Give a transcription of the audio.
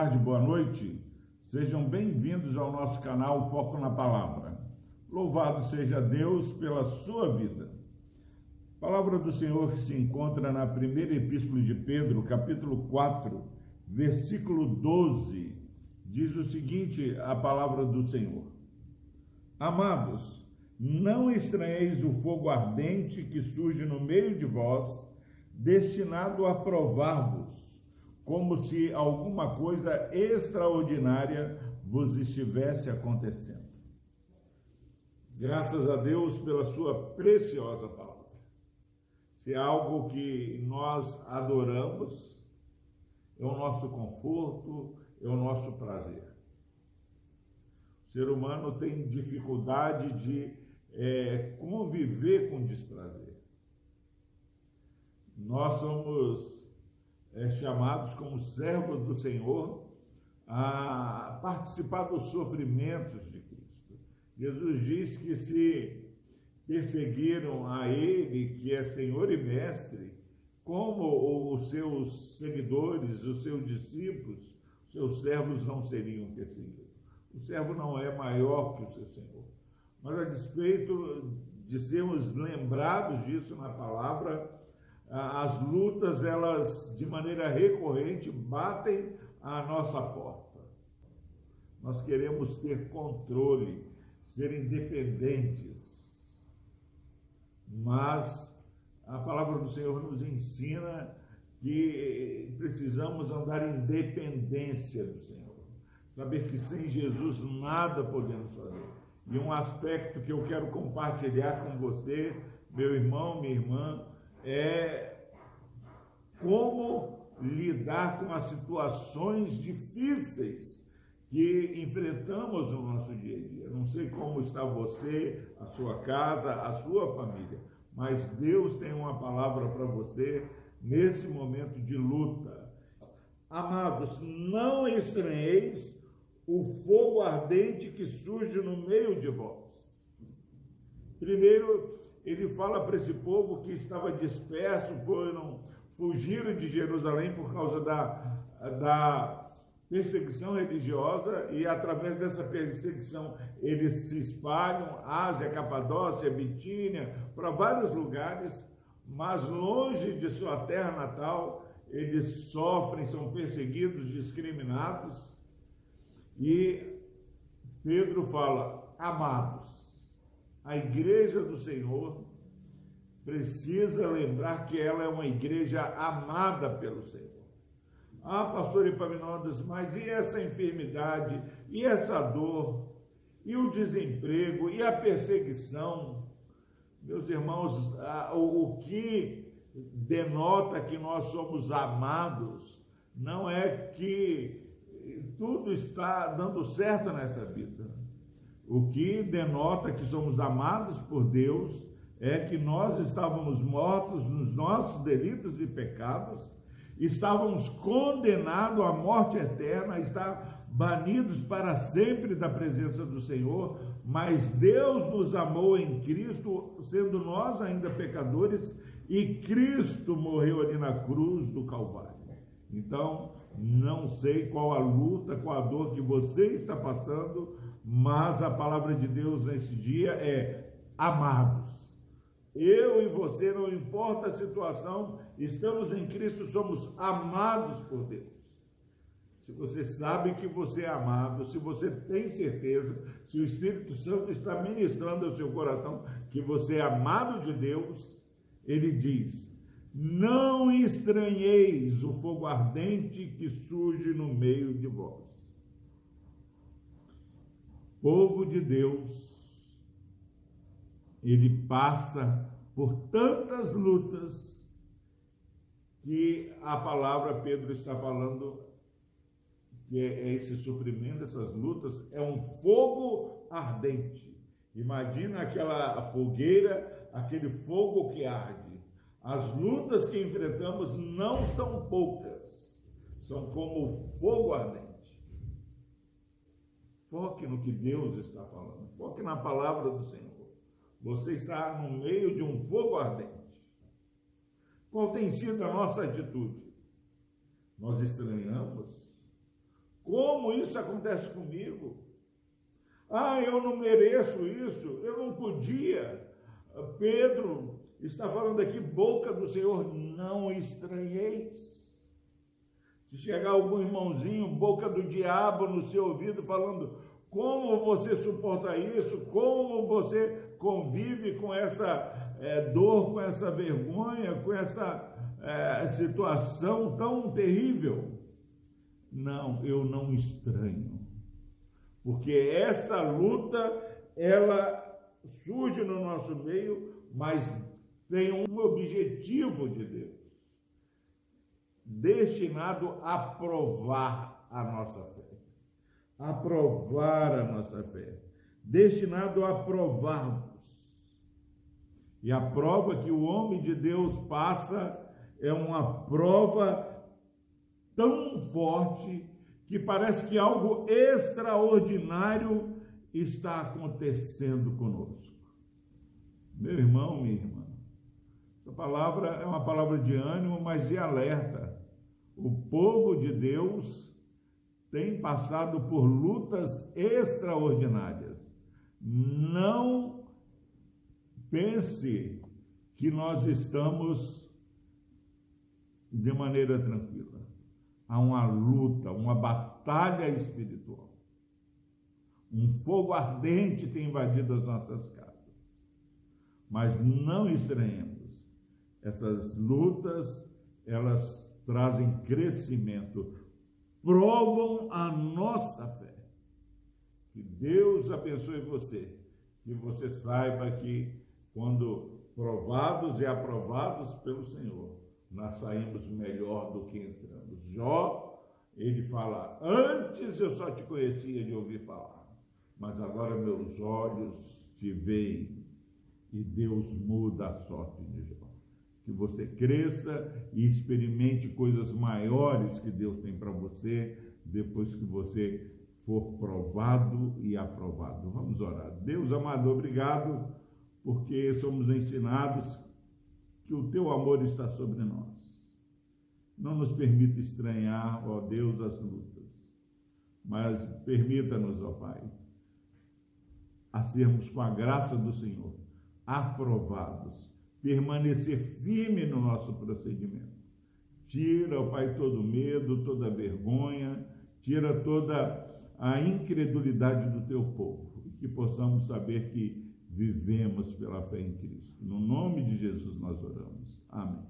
tarde, boa noite. Sejam bem-vindos ao nosso canal Foco na Palavra. Louvado seja Deus pela sua vida. Palavra do Senhor que se encontra na primeira epístola de Pedro, capítulo 4, versículo 12, diz o seguinte: a palavra do Senhor. Amados, não estranheis o fogo ardente que surge no meio de vós, destinado a provar-vos como se alguma coisa extraordinária vos estivesse acontecendo. Graças a Deus pela sua preciosa palavra. Se é algo que nós adoramos, é o nosso conforto, é o nosso prazer. O ser humano tem dificuldade de é, conviver com desprazer. Nós somos é, chamados como servos do Senhor a participar dos sofrimentos de Cristo. Jesus diz que se perseguiram a Ele, que é Senhor e Mestre, como os seus seguidores, os seus discípulos, os seus servos não seriam perseguidos. O servo não é maior que o seu Senhor. Mas a despeito de sermos lembrados disso na palavra, as lutas, elas de maneira recorrente batem à nossa porta. Nós queremos ter controle, ser independentes. Mas a palavra do Senhor nos ensina que precisamos andar em dependência do Senhor. Saber que sem Jesus nada podemos fazer. E um aspecto que eu quero compartilhar com você, meu irmão, minha irmã, é como lidar com as situações difíceis que enfrentamos no nosso dia a dia. Não sei como está você, a sua casa, a sua família, mas Deus tem uma palavra para você nesse momento de luta. Amados, não estranheis o fogo ardente que surge no meio de vós. Primeiro, ele fala para esse povo que estava disperso, foram, fugiram de Jerusalém por causa da, da perseguição religiosa e através dessa perseguição eles se espalham, Ásia, Capadócia, Bitínia, para vários lugares, mas longe de sua terra natal, eles sofrem, são perseguidos, discriminados. E Pedro fala: amados, a igreja do Senhor precisa lembrar que ela é uma igreja amada pelo Senhor. Ah, pastor Epaminondas, mas e essa enfermidade, e essa dor, e o desemprego, e a perseguição? Meus irmãos, o que denota que nós somos amados não é que tudo está dando certo nessa vida. O que denota que somos amados por Deus é que nós estávamos mortos nos nossos delitos e pecados, estávamos condenados à morte eterna, a estar banidos para sempre da presença do Senhor, mas Deus nos amou em Cristo, sendo nós ainda pecadores, e Cristo morreu ali na cruz do Calvário. Então, não sei qual a luta, qual a dor que você está passando, mas a palavra de Deus nesse dia é: amados. Eu e você, não importa a situação, estamos em Cristo, somos amados por Deus. Se você sabe que você é amado, se você tem certeza, se o Espírito Santo está ministrando ao seu coração que você é amado de Deus, ele diz: Não estranheis o fogo ardente que surge no meio de vós povo de Deus, ele passa por tantas lutas que a palavra Pedro está falando que é, é esse sofrimento, essas lutas, é um fogo ardente. Imagina aquela fogueira, aquele fogo que arde. As lutas que enfrentamos não são poucas, são como fogo ardente. Foque no que Deus está falando. Foque na palavra do Senhor. Você está no meio de um fogo ardente. Qual tem sido a nossa atitude? Nós estranhamos? Como isso acontece comigo? Ah, eu não mereço isso, eu não podia. Pedro está falando aqui, boca do Senhor, não estranheis. Se chegar algum irmãozinho, boca do diabo no seu ouvido, falando como você suporta isso, como você convive com essa é, dor, com essa vergonha, com essa é, situação tão terrível. Não, eu não estranho. Porque essa luta, ela surge no nosso meio, mas tem um objetivo de Deus destinado a provar a nossa fé. A provar a nossa fé. Destinado a provar-nos. E a prova que o homem de Deus passa é uma prova tão forte que parece que algo extraordinário está acontecendo conosco. Meu irmão, minha irmã, essa palavra é uma palavra de ânimo, mas de alerta. O povo de Deus tem passado por lutas extraordinárias. Não pense que nós estamos de maneira tranquila. Há uma luta, uma batalha espiritual. Um fogo ardente tem invadido as nossas casas. Mas não estranhemos. Essas lutas, elas trazem crescimento, provam a nossa fé. Que Deus abençoe você. Que você saiba que quando provados e aprovados pelo Senhor, nós saímos melhor do que entramos. Jó, ele fala: Antes eu só te conhecia de ouvir falar, mas agora meus olhos te veem e Deus muda a sorte de Jó. Que você cresça e experimente coisas maiores que Deus tem para você depois que você for provado e aprovado. Vamos orar. Deus amado, obrigado porque somos ensinados que o teu amor está sobre nós. Não nos permita estranhar, ó Deus, as lutas, mas permita-nos, ó Pai, a sermos com a graça do Senhor aprovados, permanecer firme no nosso procedimento. Tira, ó Pai, todo medo, toda vergonha, tira toda a incredulidade do teu povo que possamos saber que vivemos pela fé em Cristo. No nome de Jesus nós oramos. Amém.